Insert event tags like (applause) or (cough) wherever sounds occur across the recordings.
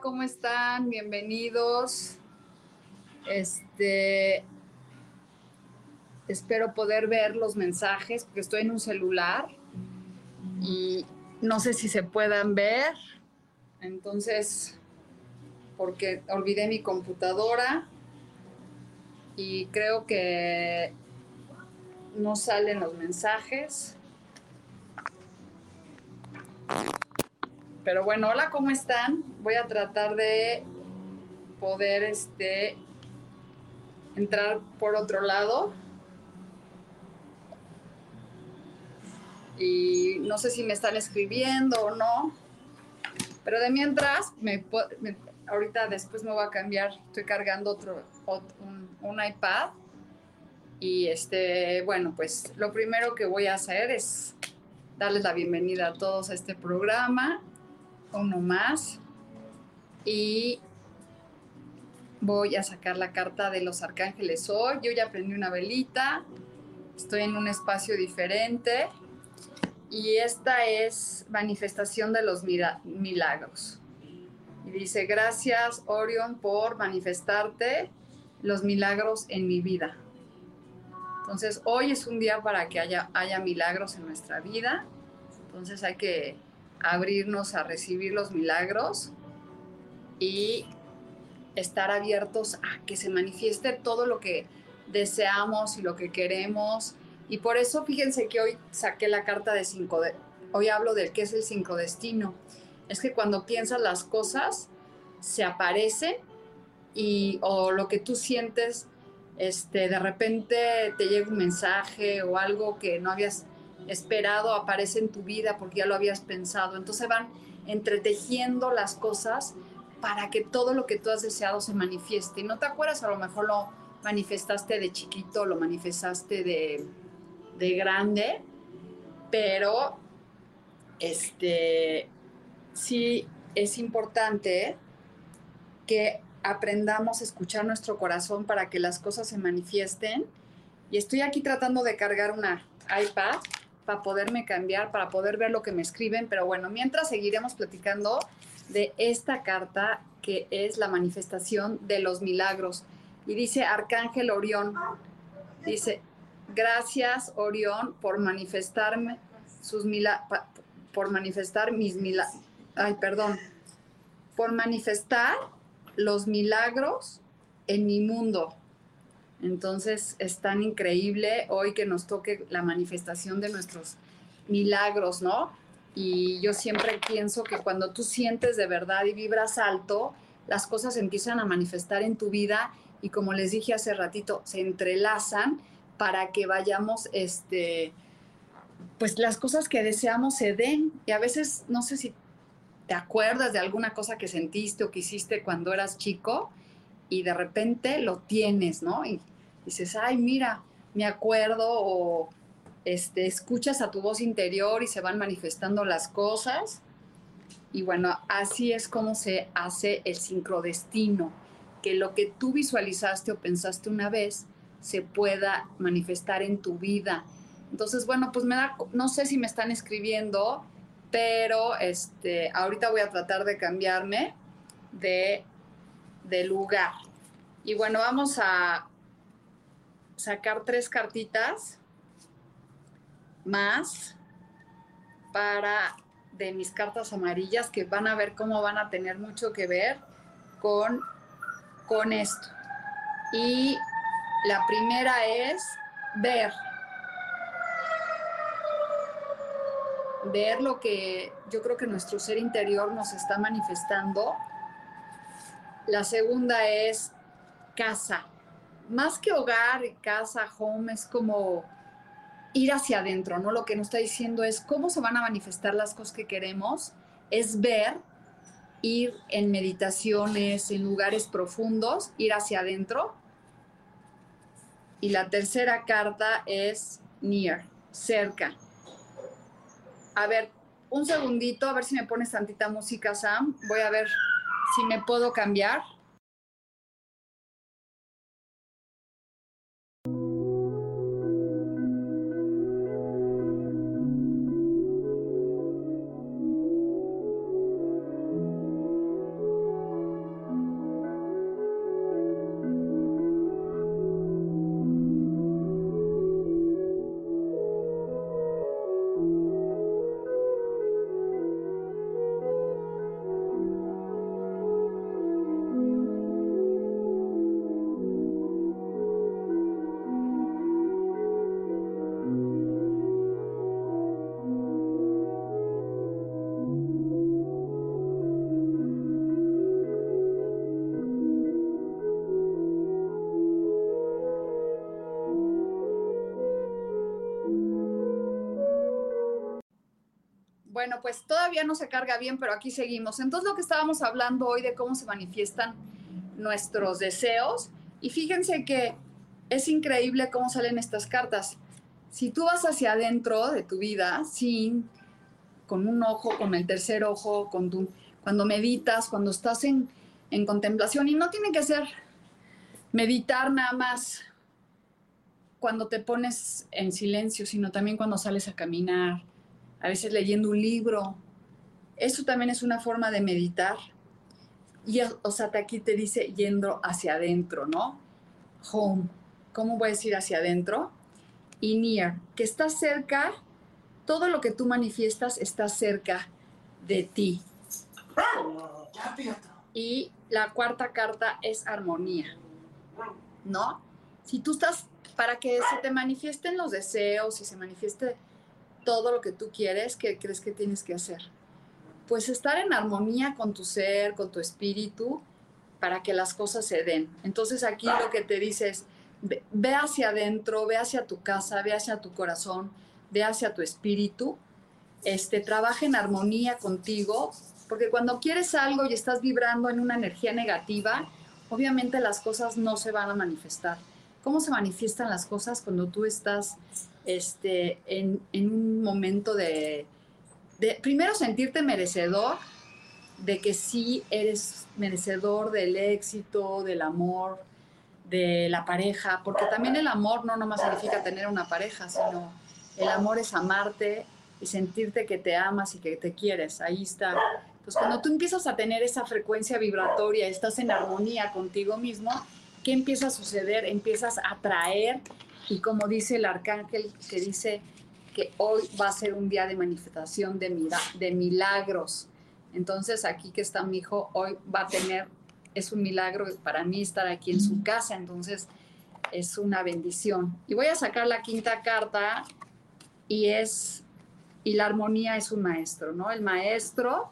¿Cómo están? Bienvenidos. Este, espero poder ver los mensajes porque estoy en un celular y no sé si se puedan ver. Entonces, porque olvidé mi computadora y creo que no salen los mensajes. Pero bueno, hola, ¿cómo están? Voy a tratar de poder este, entrar por otro lado. Y no sé si me están escribiendo o no. Pero de mientras, me, ahorita después me voy a cambiar. Estoy cargando otro, un, un iPad. Y este, bueno, pues lo primero que voy a hacer es darles la bienvenida a todos a este programa uno más y voy a sacar la carta de los arcángeles hoy. Yo ya prendí una velita, estoy en un espacio diferente y esta es manifestación de los milagros. Y dice, gracias Orion por manifestarte los milagros en mi vida. Entonces, hoy es un día para que haya, haya milagros en nuestra vida. Entonces hay que abrirnos a recibir los milagros y estar abiertos a que se manifieste todo lo que deseamos y lo que queremos. Y por eso fíjense que hoy saqué la carta de cinco, de, hoy hablo del que es el sincrodestino. Es que cuando piensas las cosas, se aparece y o lo que tú sientes, este, de repente te llega un mensaje o algo que no habías esperado aparece en tu vida porque ya lo habías pensado. Entonces van entretejiendo las cosas para que todo lo que tú has deseado se manifieste. Y no te acuerdas, a lo mejor lo manifestaste de chiquito, lo manifestaste de, de grande, pero este sí es importante que aprendamos a escuchar nuestro corazón para que las cosas se manifiesten. Y estoy aquí tratando de cargar una iPad para poderme cambiar, para poder ver lo que me escriben. Pero bueno, mientras seguiremos platicando de esta carta que es la manifestación de los milagros. Y dice Arcángel Orión, dice, gracias Orión por manifestarme sus milagros, por manifestar mis milagros, ay, perdón, por manifestar los milagros en mi mundo. Entonces es tan increíble hoy que nos toque la manifestación de nuestros milagros, ¿no? Y yo siempre pienso que cuando tú sientes de verdad y vibras alto, las cosas empiezan a manifestar en tu vida y como les dije hace ratito, se entrelazan para que vayamos, este, pues las cosas que deseamos se den. Y a veces, no sé si te acuerdas de alguna cosa que sentiste o que hiciste cuando eras chico y de repente lo tienes, ¿no? Y dices, ay, mira, me acuerdo o este, escuchas a tu voz interior y se van manifestando las cosas. Y bueno, así es como se hace el sincrodestino, que lo que tú visualizaste o pensaste una vez se pueda manifestar en tu vida. Entonces, bueno, pues me da, no sé si me están escribiendo, pero este, ahorita voy a tratar de cambiarme de, de lugar. Y bueno, vamos a sacar tres cartitas más para de mis cartas amarillas que van a ver cómo van a tener mucho que ver con, con esto. Y la primera es ver. Ver lo que yo creo que nuestro ser interior nos está manifestando. La segunda es casa. Más que hogar, casa, home, es como ir hacia adentro, ¿no? Lo que nos está diciendo es cómo se van a manifestar las cosas que queremos, es ver, ir en meditaciones, en lugares profundos, ir hacia adentro. Y la tercera carta es near, cerca. A ver, un segundito, a ver si me pones tantita música, Sam. Voy a ver si me puedo cambiar. Bueno, pues todavía no se carga bien, pero aquí seguimos. Entonces lo que estábamos hablando hoy de cómo se manifiestan nuestros deseos. Y fíjense que es increíble cómo salen estas cartas. Si tú vas hacia adentro de tu vida, sin, con un ojo, con el tercer ojo, cuando meditas, cuando estás en, en contemplación, y no tiene que ser meditar nada más cuando te pones en silencio, sino también cuando sales a caminar, a veces leyendo un libro. Eso también es una forma de meditar. Y Osata aquí te dice yendo hacia adentro, ¿no? Home. ¿Cómo voy a decir hacia adentro? Y near, que está cerca, todo lo que tú manifiestas está cerca de ti. Y la cuarta carta es armonía, ¿no? Si tú estás, para que se te manifiesten los deseos y se manifieste todo lo que tú quieres, ¿qué crees que tienes que hacer? Pues estar en armonía con tu ser, con tu espíritu, para que las cosas se den. Entonces aquí lo que te dice es, ve, hacia adentro, ve hacia tu casa, ve hacia tu corazón, ve hacia tu espíritu, este, trabaja en armonía contigo, porque cuando quieres algo y estás vibrando en una energía negativa, obviamente las cosas no se van a manifestar. ¿Cómo se manifiestan las cosas cuando tú estás este, en, un momento de, primero sentirte merecedor de que sí eres merecedor del éxito, del amor, de la pareja, porque también el amor no nomás significa tener una pareja, sino el amor es amarte y sentirte que te amas y que te quieres. Ahí está. Entonces, cuando tú empiezas a tener esa frecuencia vibratoria, estás en armonía contigo mismo, ¿qué empieza a suceder? Empiezas a atraer y como dice el arcángel que dice que hoy va a ser un día de manifestación de, de milagros. Entonces aquí que está mi hijo, hoy va a tener, es un milagro para mí estar aquí en su casa, entonces es una bendición. Y voy a sacar la quinta carta y es, y la armonía es un maestro, ¿no? El maestro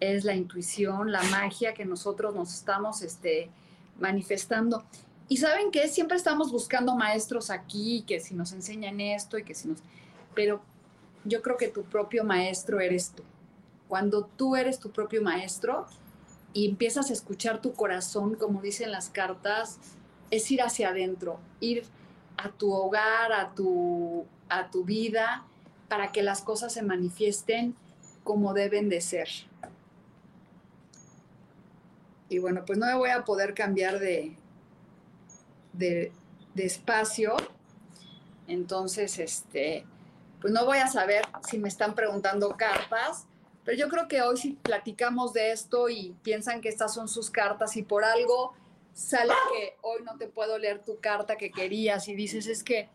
es la intuición, la magia que nosotros nos estamos este, manifestando. Y saben que siempre estamos buscando maestros aquí, que si nos enseñan esto y que si nos... Pero yo creo que tu propio maestro eres tú. Cuando tú eres tu propio maestro y empiezas a escuchar tu corazón, como dicen las cartas, es ir hacia adentro, ir a tu hogar, a tu, a tu vida, para que las cosas se manifiesten como deben de ser. Y bueno, pues no me voy a poder cambiar de, de, espacio. Entonces, este, pues no voy a saber si me están preguntando cartas, pero yo creo que hoy si platicamos de esto y piensan que estas son sus cartas y por algo sale que hoy no te puedo leer tu carta que querías y dices es que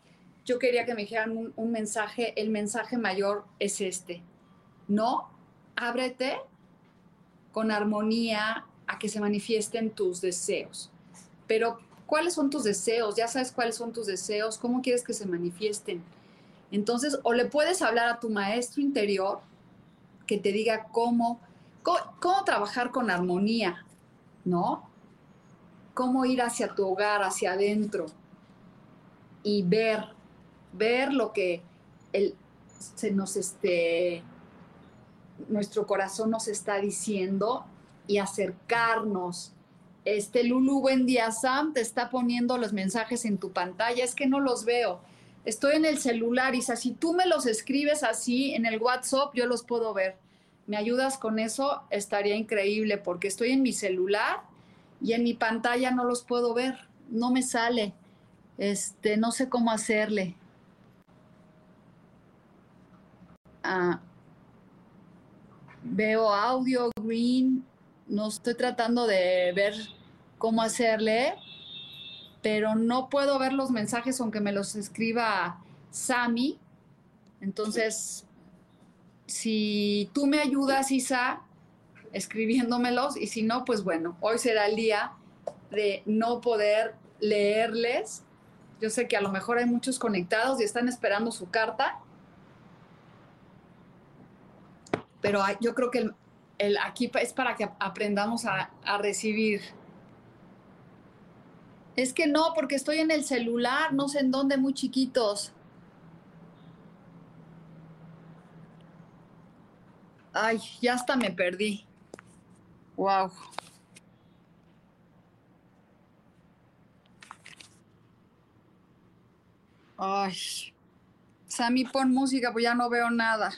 yo quería que me dijeran un, un mensaje, el mensaje mayor es este, no, ábrete con armonía, a que se manifiesten tus deseos. Pero, ¿cuáles son tus deseos? Ya sabes cuáles son tus deseos, cómo quieres que se manifiesten. Entonces, o le puedes hablar a tu maestro interior que te diga cómo, cómo, trabajar con armonía, ¿no? Cómo ir hacia tu hogar, hacia adentro y ver, ver lo que el, se nos este, nuestro corazón nos está diciendo y acercarnos. Este Lulu, buen día, Sam, te está poniendo los mensajes en tu pantalla. Es que no los veo. Estoy en el celular, Isa. Si tú me los escribes así en el WhatsApp, yo los puedo ver. ¿Me ayudas con eso? Estaría increíble porque estoy en mi celular y en mi pantalla no los puedo ver. No me sale. Este, no sé cómo hacerle. Ah, veo audio green, no estoy tratando de ver cómo hacerle, pero no puedo ver los mensajes aunque me los escriba Sami. Entonces, si tú me ayudas, Isa, escribiéndomelos, y si no, pues bueno, hoy será el día de no poder leerles. Yo sé que a lo mejor hay muchos conectados y están esperando su carta, pero yo creo que el, aquí es para que aprendamos a, a recibir. Es que no, porque estoy en el celular, no sé en dónde, muy chiquitos. Ay, ya hasta me perdí. Wow. Ay. Sammy, pon música, pues ya no veo nada.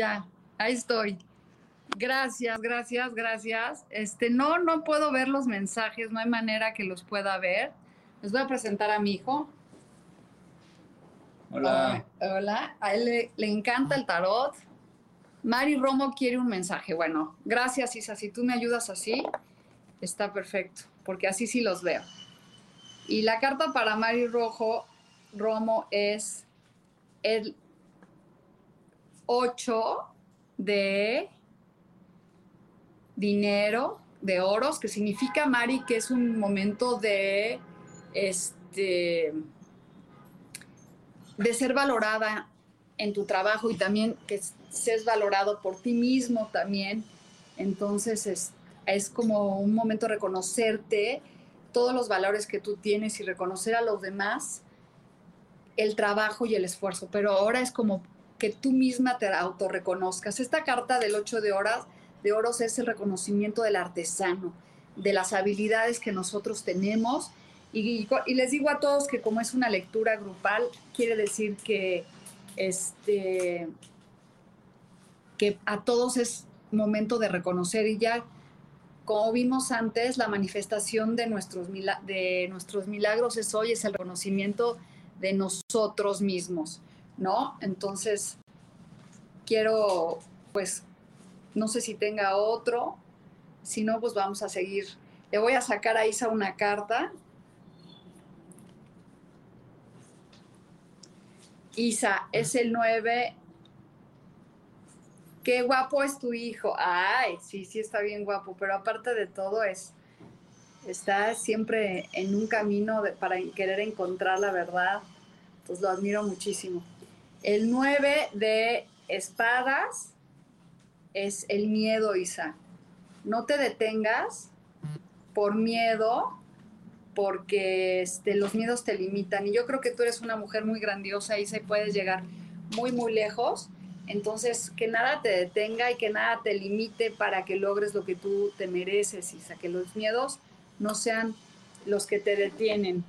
Ya, ahí estoy. Gracias, gracias, gracias. Este, no, no puedo ver los mensajes, no hay manera que los pueda ver. Les voy a presentar a mi hijo. Hola. hola, a él le, encanta el tarot. Mari Romo quiere un mensaje. Bueno, gracias Isa, si tú me ayudas así, está perfecto, porque así sí los veo. Y la carta para Mari Rojo Romo es el 8 de dinero, de oros, que significa, Mari, que es un momento de, este, de ser valorada en tu trabajo y también que seas valorado por ti mismo también. Entonces es, es como un momento de reconocerte todos los valores que tú tienes y reconocer a los demás el trabajo y el esfuerzo. Pero ahora es como que tú misma te autorreconozcas. Esta carta del 8 de horas de oros es el reconocimiento del artesano, de las habilidades que nosotros tenemos. Y, les digo a todos que como es una lectura grupal, quiere decir que, este, que a todos es momento de reconocer y ya, como vimos antes, la manifestación de nuestros, de nuestros milagros es hoy, es el reconocimiento de nosotros mismos. ¿No? Entonces, quiero, pues, no sé si tenga otro, si no, pues vamos a seguir. Le voy a sacar a Isa una carta. Isa, es el 9. Qué guapo es tu hijo. Ay, sí, sí está bien guapo, pero aparte de todo es, está siempre en un camino para querer encontrar la verdad. Entonces lo admiro muchísimo. El 9 de espadas es el miedo, Isa. No te detengas por miedo, porque este, los miedos te limitan. Y yo creo que tú eres una mujer muy grandiosa, Isa, y puedes llegar muy, muy lejos. Entonces, que nada te detenga y que nada te limite para que logres lo que tú te mereces, Isa, que los miedos no sean los que te detienen.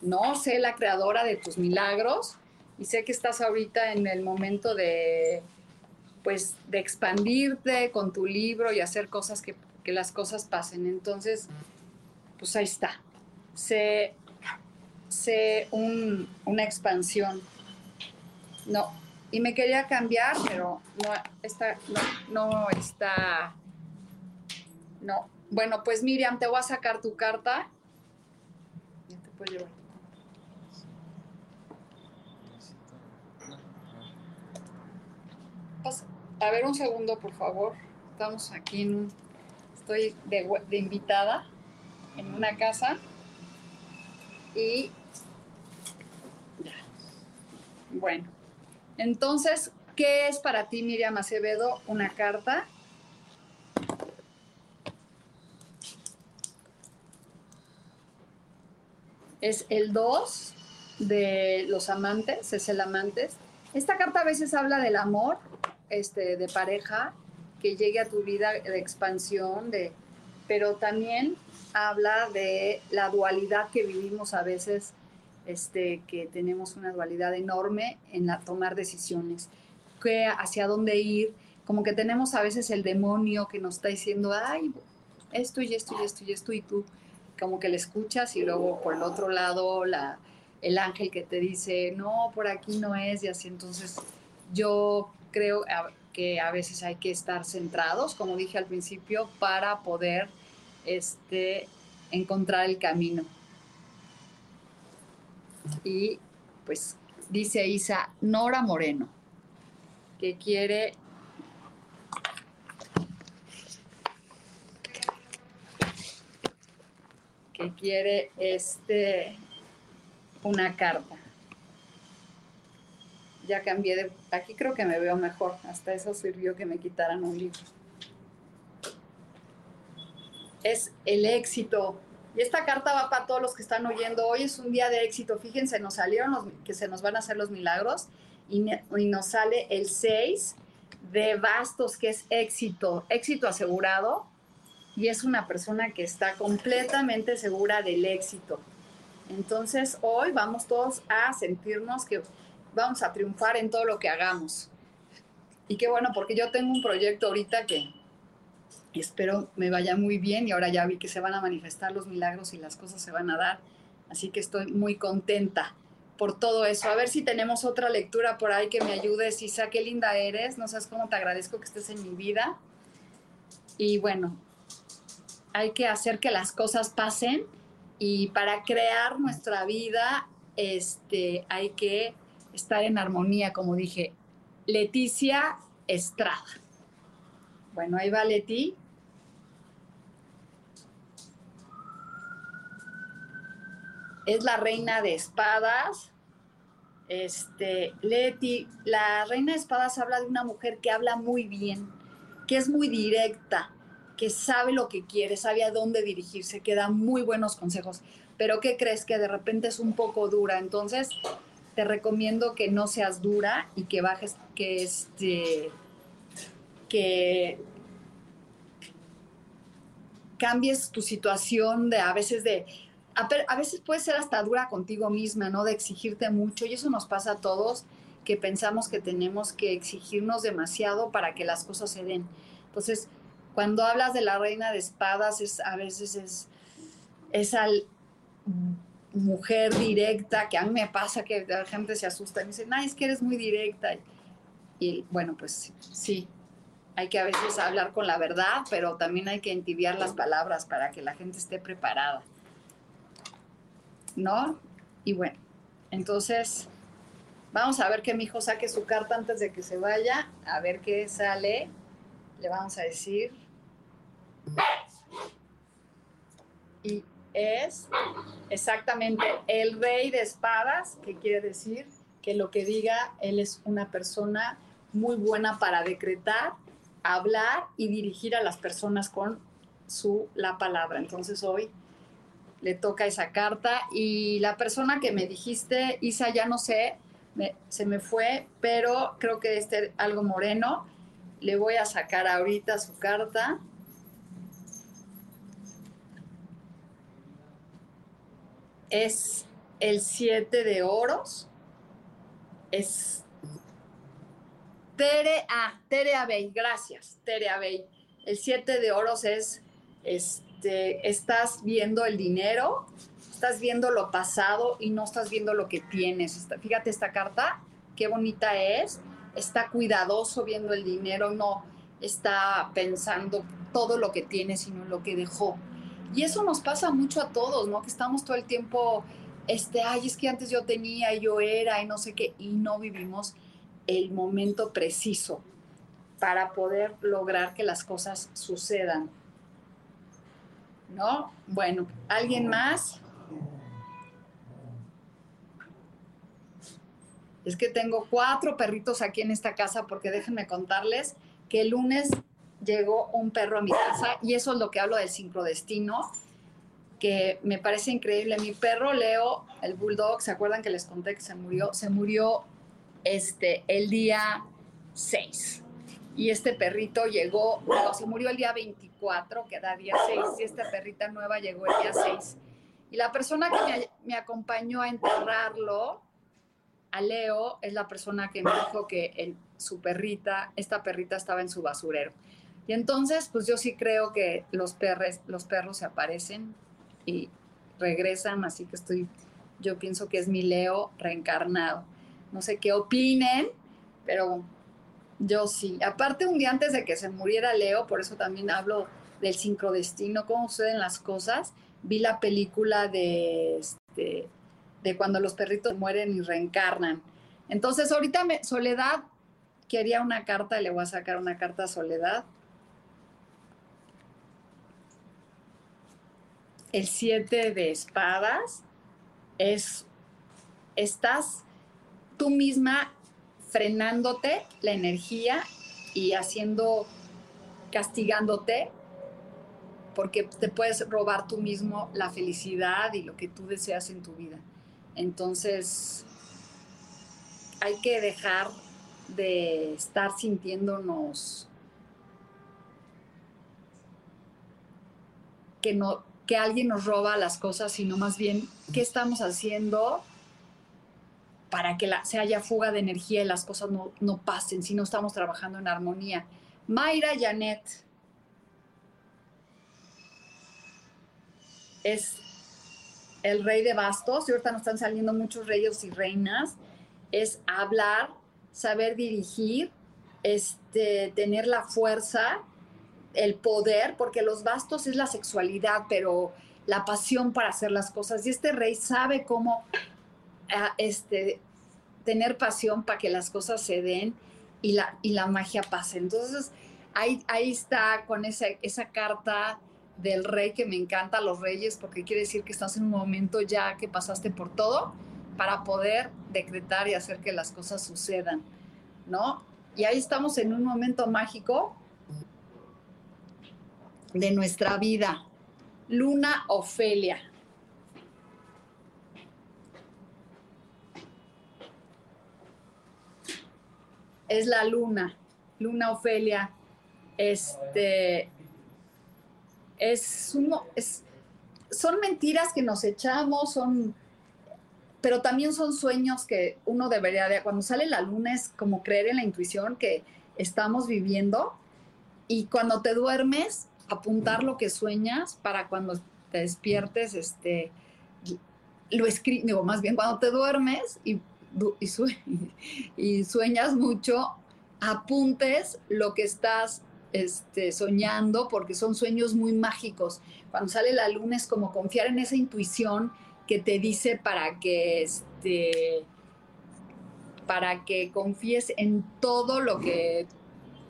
No, sé la creadora de tus milagros y sé que estás ahorita en el momento de, pues, de expandirte con tu libro y hacer cosas que, que las cosas pasen. Entonces, pues ahí está. Sé, sé un, una expansión. No, y me quería cambiar, pero no está, no, no está, no. Bueno, pues Miriam, te voy a sacar tu carta. Ya te puedo llevar. A ver un segundo, por favor. Estamos aquí en un, estoy de, de invitada en una casa y ya. Bueno, entonces, ¿qué es para ti, Miriam Acevedo, una carta? Es el 2 de los amantes, es el amantes. Esta carta a veces habla del amor este, de pareja, que llegue a tu vida de expansión, de, pero también habla de la dualidad que vivimos a veces, este, que tenemos una dualidad enorme en la tomar decisiones, que hacia dónde ir, como que tenemos a veces el demonio que nos está diciendo, ay, esto y esto y esto y esto, y tú como que le escuchas y luego por el otro lado la, el ángel que te dice, no, por aquí no es, y así. Entonces yo creo que a veces hay que estar centrados, como dije al principio, para poder este, encontrar el camino. Y pues dice Isa Nora Moreno, que quiere que quiere este una carta. Ya cambié de aquí creo que me veo mejor, hasta eso sirvió que me quitaran un libro es el éxito. Y esta carta va para todos los que están oyendo. Hoy es un día de éxito. Fíjense, nos salieron los, que se nos van a hacer los milagros y, nos sale el 6 de bastos, que es éxito, éxito asegurado. Y es una persona que está completamente segura del éxito. Entonces hoy vamos todos a sentirnos que vamos a triunfar en todo lo que hagamos. Y qué bueno, porque yo tengo un proyecto ahorita que espero me vaya muy bien y ahora ya vi que se van a manifestar los milagros y las cosas se van a dar. Así que estoy muy contenta por todo eso. A ver si tenemos otra lectura por ahí que me ayude. Isa, qué linda eres. No sabes cómo te agradezco que estés en mi vida. Y bueno, hay que hacer que las cosas pasen y para crear nuestra vida este, hay que estar en armonía, como dije. Leticia Estrada. Bueno, ahí va Leti. Es la reina de espadas. Este, Leti, la reina de espadas habla de una mujer que habla muy bien, que es muy directa, que sabe lo que quiere, sabe a dónde dirigirse, que da muy buenos consejos. Pero ¿qué crees? Que de repente es un poco dura. Entonces, te recomiendo que no seas dura y que bajes, que este que cambies tu situación de a veces de a, veces puede ser hasta dura contigo misma, ¿no? De exigirte mucho y eso nos pasa a todos que pensamos que tenemos que exigirnos demasiado para que las cosas se den. Entonces, cuando hablas de la reina de espadas, es, a veces es esa mujer directa, que a mí me pasa que la gente se asusta y me dice, ay, es que eres muy directa. y bueno, pues sí, hay que a veces hablar con la verdad, pero también hay que entibiar las palabras para que la gente esté preparada. ¿No? Y bueno, entonces vamos a ver que mi hijo saque su carta antes de que se vaya, a ver qué sale. Le vamos a decir. Y es exactamente el rey de espadas, que quiere decir que lo que diga, él es una persona muy buena para decretar hablar y dirigir a las personas con su la palabra. Entonces hoy le toca esa carta y la persona que me dijiste, Isa, ya no sé, se me fue, pero creo que este algo moreno. Le voy a sacar ahorita su carta. Es el 7 de oros. Es Tere, ah, Tere Abey, gracias, Tere Abey. El 7 de oros es, este, estás viendo el dinero, estás viendo lo pasado y no estás viendo lo que tienes. Fíjate esta carta, qué bonita es. Está cuidadoso viendo el dinero, no está pensando todo lo que tiene, sino lo que dejó. Y eso nos pasa mucho a todos, ¿no? Que estamos todo el tiempo, este, ay, es que antes yo tenía, y yo era, y no sé qué, y no vivimos el momento preciso para poder lograr que las cosas sucedan. ¿No? Bueno, ¿alguien más? Es que tengo cuatro perritos aquí en esta casa porque déjenme contarles que el lunes llegó un perro a mi casa y eso es lo que hablo del sincrodestino, que me parece increíble. Mi perro Leo, el bulldog, ¿se acuerdan que les conté que se murió? Se murió este, el día 6. Y este perrito llegó, se murió el día 24, que día 6, y esta perrita nueva llegó el día 6. Y la persona que me, me acompañó a enterrarlo, a Leo es la persona que me dijo que en su perrita, esta perrita estaba en su basurero. Y entonces, pues yo sí creo que los, perres, los perros se aparecen y regresan, así que estoy, yo pienso que es mi Leo reencarnado. No sé qué opinen, pero yo sí. Aparte, un día antes de que se muriera Leo, por eso también hablo del sincrodestino, cómo suceden las cosas, vi la película de este, de cuando los perritos mueren y reencarnan. Entonces, ahorita me, Soledad quería una carta, le voy a sacar una carta a Soledad. El siete de espadas es, estás tú misma frenándote la energía y haciendo, castigándote, porque te puedes robar tú mismo la felicidad y lo que tú deseas en tu vida. Entonces, hay que dejar de estar sintiéndonos que, no, que alguien nos roba las cosas, sino más bien qué estamos haciendo para que la, se haya fuga de energía y las cosas no, no pasen, si no estamos trabajando en armonía. Mayra Janet es el rey de bastos, y ahorita nos están saliendo muchos reyes y reinas, es hablar, saber dirigir, este, tener la fuerza, el poder, porque los bastos es la sexualidad, pero la pasión para hacer las cosas. Y este rey sabe cómo ah, este, tener pasión para que las cosas se den y la, y la magia pase. Entonces, ahí, ahí está con esa, esa carta del rey que me encanta, los reyes, porque quiere decir que estás en un momento ya que pasaste por todo para poder decretar y hacer que las cosas sucedan, ¿no? Y ahí estamos en un momento mágico de nuestra vida. Luna Ofelia. Es la luna, Luna Ofelia. Este, es, uno, es son mentiras que nos echamos, son, pero también son sueños que uno debería de, cuando sale la luna es como creer en la intuición que estamos viviendo y cuando te duermes, apuntar lo que sueñas para cuando te despiertes, este, lo escribo, digo, más bien cuando te duermes y, (laughs) y sueñas mucho, apuntes lo que estás este, soñando, porque son sueños muy mágicos. Cuando sale la luna es como confiar en esa intuición que te dice para que, este, para que confíes en todo lo que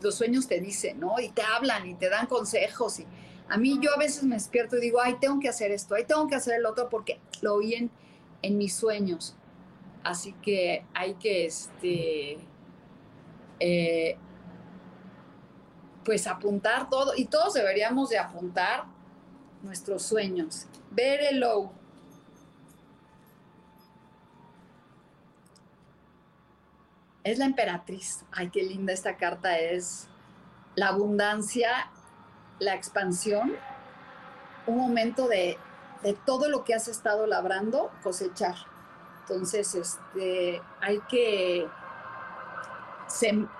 los sueños te dicen, ¿no? Y te hablan y te dan consejos. Y a mí yo a veces me despierto y digo, ay, tengo que hacer esto, ay, tengo que hacer el otro, porque lo oí en, en mis sueños. Así que hay que, este, eh, pues apuntar todo, y todos deberíamos de apuntar nuestros sueños. Ver el low. Es la emperatriz. Ay, qué linda esta carta es. La abundancia, la expansión, un momento de, de todo lo que has estado labrando, cosechar. Entonces, este, hay que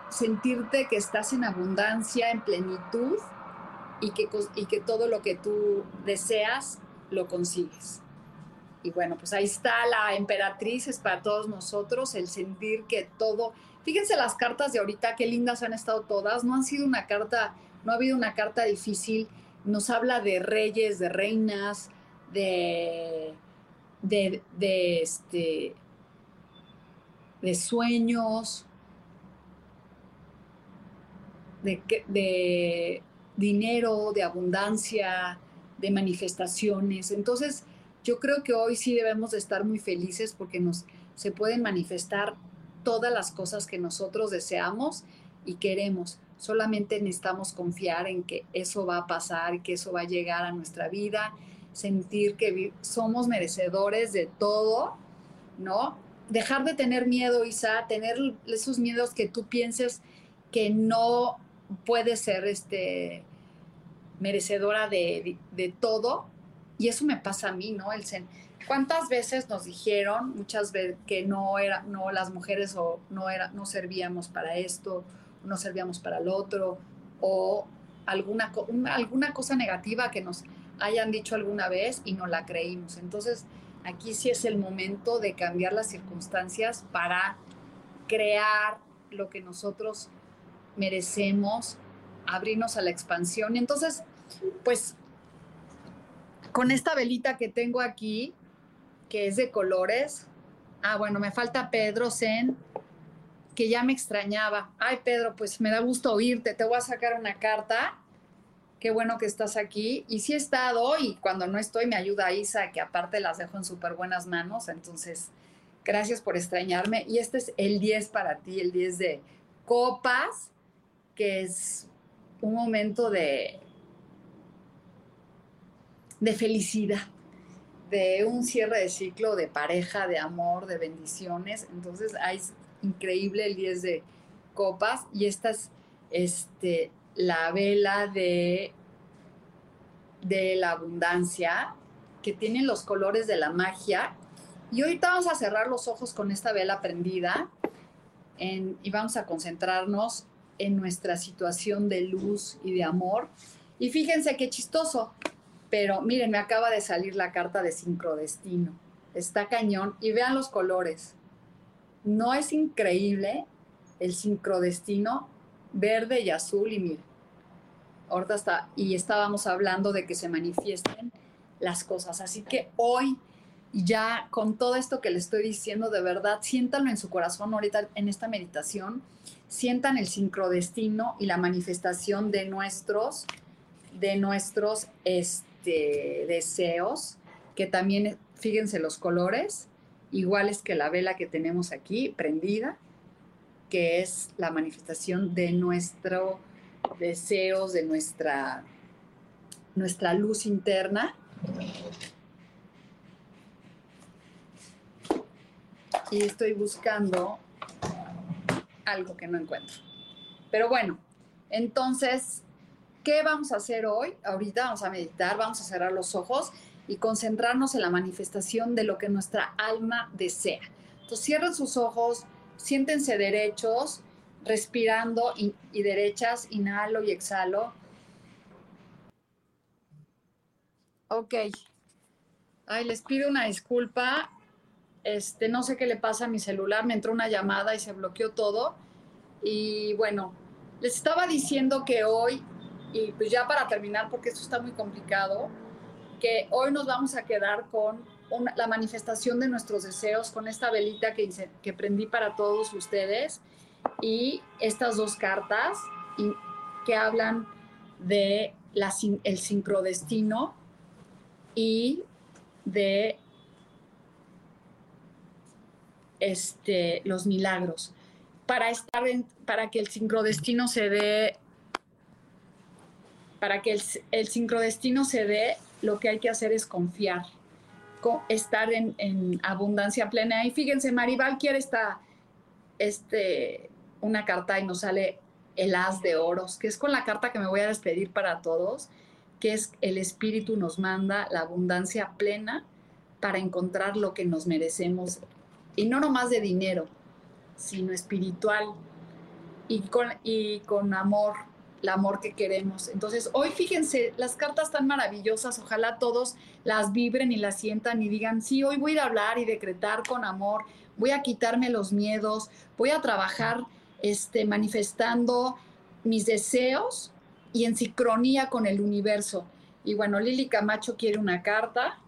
sentirte que estás en abundancia, en plenitud y que, y que todo lo que tú deseas lo consigues. Y bueno, pues ahí está la emperatriz, es para todos nosotros el sentir que todo, fíjense las cartas de ahorita, qué lindas han estado todas, no han sido una carta, no ha habido una carta difícil, nos habla de reyes, de reinas, de, de, este, de sueños, de, de dinero, de abundancia, de manifestaciones. Entonces, yo creo que hoy sí debemos de estar muy felices porque nos se pueden manifestar todas las cosas que nosotros deseamos y queremos. Solamente necesitamos confiar en que eso va a pasar que eso va a llegar a nuestra vida, sentir que somos merecedores de todo, ¿no? Dejar de tener miedo, Isa, tener esos miedos que tú pienses que no puedes ser este, merecedora de todo, y eso me pasa a mí, ¿no? El ¿Cuántas veces nos dijeron, muchas veces, que no era, no las mujeres o no era, no servíamos para esto, no servíamos para el otro, o alguna, alguna cosa negativa que nos hayan dicho alguna vez y no la creímos. Entonces, aquí sí es el momento de cambiar las circunstancias para crear lo que nosotros merecemos, abrirnos a la expansión. Entonces, pues con esta velita que tengo aquí, que es de colores. Ah, bueno, me falta Pedro Zen, que ya me extrañaba. Ay, Pedro, pues me da gusto oírte. Te voy a sacar una carta. Qué bueno que estás aquí. Y sí he estado y cuando no estoy me ayuda Isa, que aparte las dejo en súper buenas manos. Entonces, gracias por extrañarme. Y este es el 10 para ti, el 10 de copas, que es un momento de de felicidad, de un cierre de ciclo de pareja, de amor, de bendiciones. Entonces, hay increíble el 10 de copas y esta es este, la vela de, de la abundancia que tiene los colores de la magia. Y ahorita vamos a cerrar los ojos con esta vela prendida y vamos a concentrarnos en nuestra situación de luz y de amor. Y fíjense qué chistoso, pero miren, me acaba de salir la carta de sincrodestino. Está cañón y vean los colores. ¿No es increíble el sincrodestino verde y azul? Y miren, ahorita está, y estábamos hablando de que se manifiesten las cosas. Así que hoy, ya con todo esto que le estoy diciendo, de verdad, siéntanlo en su corazón ahorita en esta meditación. Sientan el sincrodestino y la manifestación de nuestros, de nuestros, este, deseos, que también, fíjense los colores, iguales que la vela que tenemos aquí prendida, que es la manifestación de nuestro deseos, de nuestra, nuestra luz interna. Y estoy buscando algo que no encuentro. Pero bueno, entonces ¿Qué vamos a hacer hoy? Ahorita vamos a meditar, vamos a cerrar los ojos y concentrarnos en la manifestación de lo que nuestra alma desea. Entonces cierren sus ojos, siéntense derechos, respirando y, derechas, inhalo y exhalo. Ok. Ay, les pido una disculpa. Este, no sé qué le pasa a mi celular, me entró una llamada y se bloqueó todo. Y bueno, les estaba diciendo que hoy y pues ya para terminar, porque esto está muy complicado, que hoy nos vamos a quedar con la manifestación de nuestros deseos, con esta velita que, que prendí para todos ustedes y estas dos cartas que hablan de la, el sincrodestino y de este, los milagros. Para, estar para que el sincrodestino se dé para que el, sincrodestino se dé, lo que hay que hacer es confiar, estar en, abundancia plena. Y fíjense, Maribal quiere esta, este, una carta y nos sale el as de oros, que es con la carta que me voy a despedir para todos, que es el espíritu nos manda la abundancia plena para encontrar lo que nos merecemos, y no nomás de dinero, sino espiritual y con, y con amor, el amor que queremos. Entonces, hoy fíjense, las cartas tan maravillosas, ojalá todos las vibren y las sientan y digan, sí, hoy voy a hablar y decretar con amor, voy a quitarme los miedos, voy a trabajar este, manifestando mis deseos y en sincronía con el universo. Y bueno, Lili Camacho quiere una carta,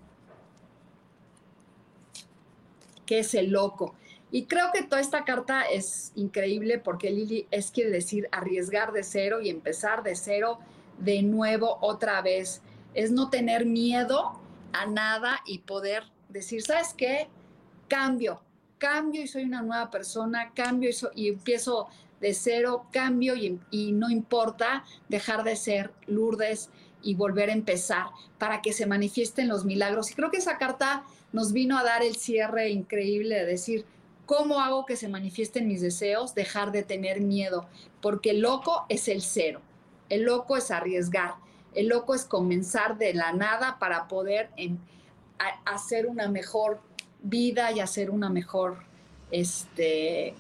que es el loco. Y creo que toda esta carta es increíble porque Lili es quiere decir arriesgar de cero y empezar de cero de nuevo otra vez. Es no tener miedo a nada y poder decir, ¿sabes qué? Cambio, cambio y soy una nueva persona, cambio y, empiezo de cero, cambio y, y no importa dejar de ser Lourdes y volver a empezar para que se manifiesten los milagros. Y creo que esa carta nos vino a dar el cierre increíble de decir, ¿Cómo hago que se manifiesten mis deseos? Dejar de tener miedo, porque el loco es el cero. El loco es arriesgar. El loco es comenzar de la nada para poder hacer una mejor vida y hacer una mejor, este,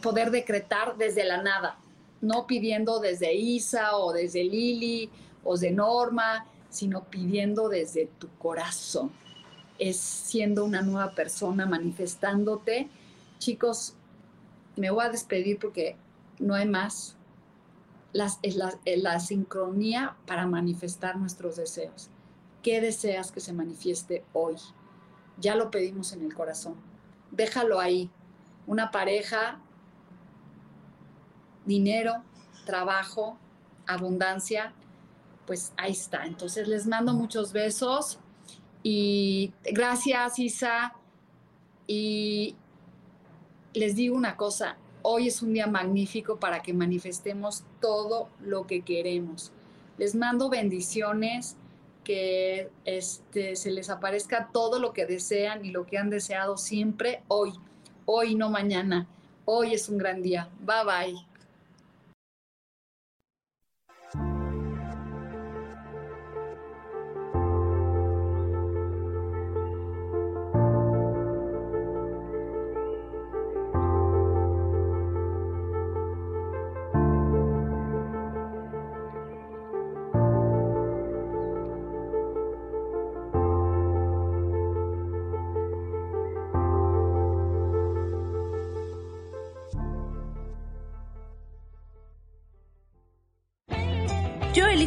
poder decretar desde la nada, no pidiendo desde Isa o desde Lili o de Norma, sino pidiendo desde tu corazón es siendo una nueva persona, manifestándote. Chicos, me voy a despedir porque no hay más. Las, es la, la sincronía para manifestar nuestros deseos. ¿Qué deseas que se manifieste hoy? Ya lo pedimos en el corazón. Déjalo ahí. Una pareja, dinero, trabajo, abundancia, pues ahí está. Entonces les mando muchos besos y gracias, Isa. Y les digo una cosa, hoy es un día magnífico para que manifestemos todo lo que queremos. Les mando bendiciones, que este, se les aparezca todo lo que desean y lo que han deseado siempre hoy, hoy no mañana. Hoy es un gran día. Bye bye.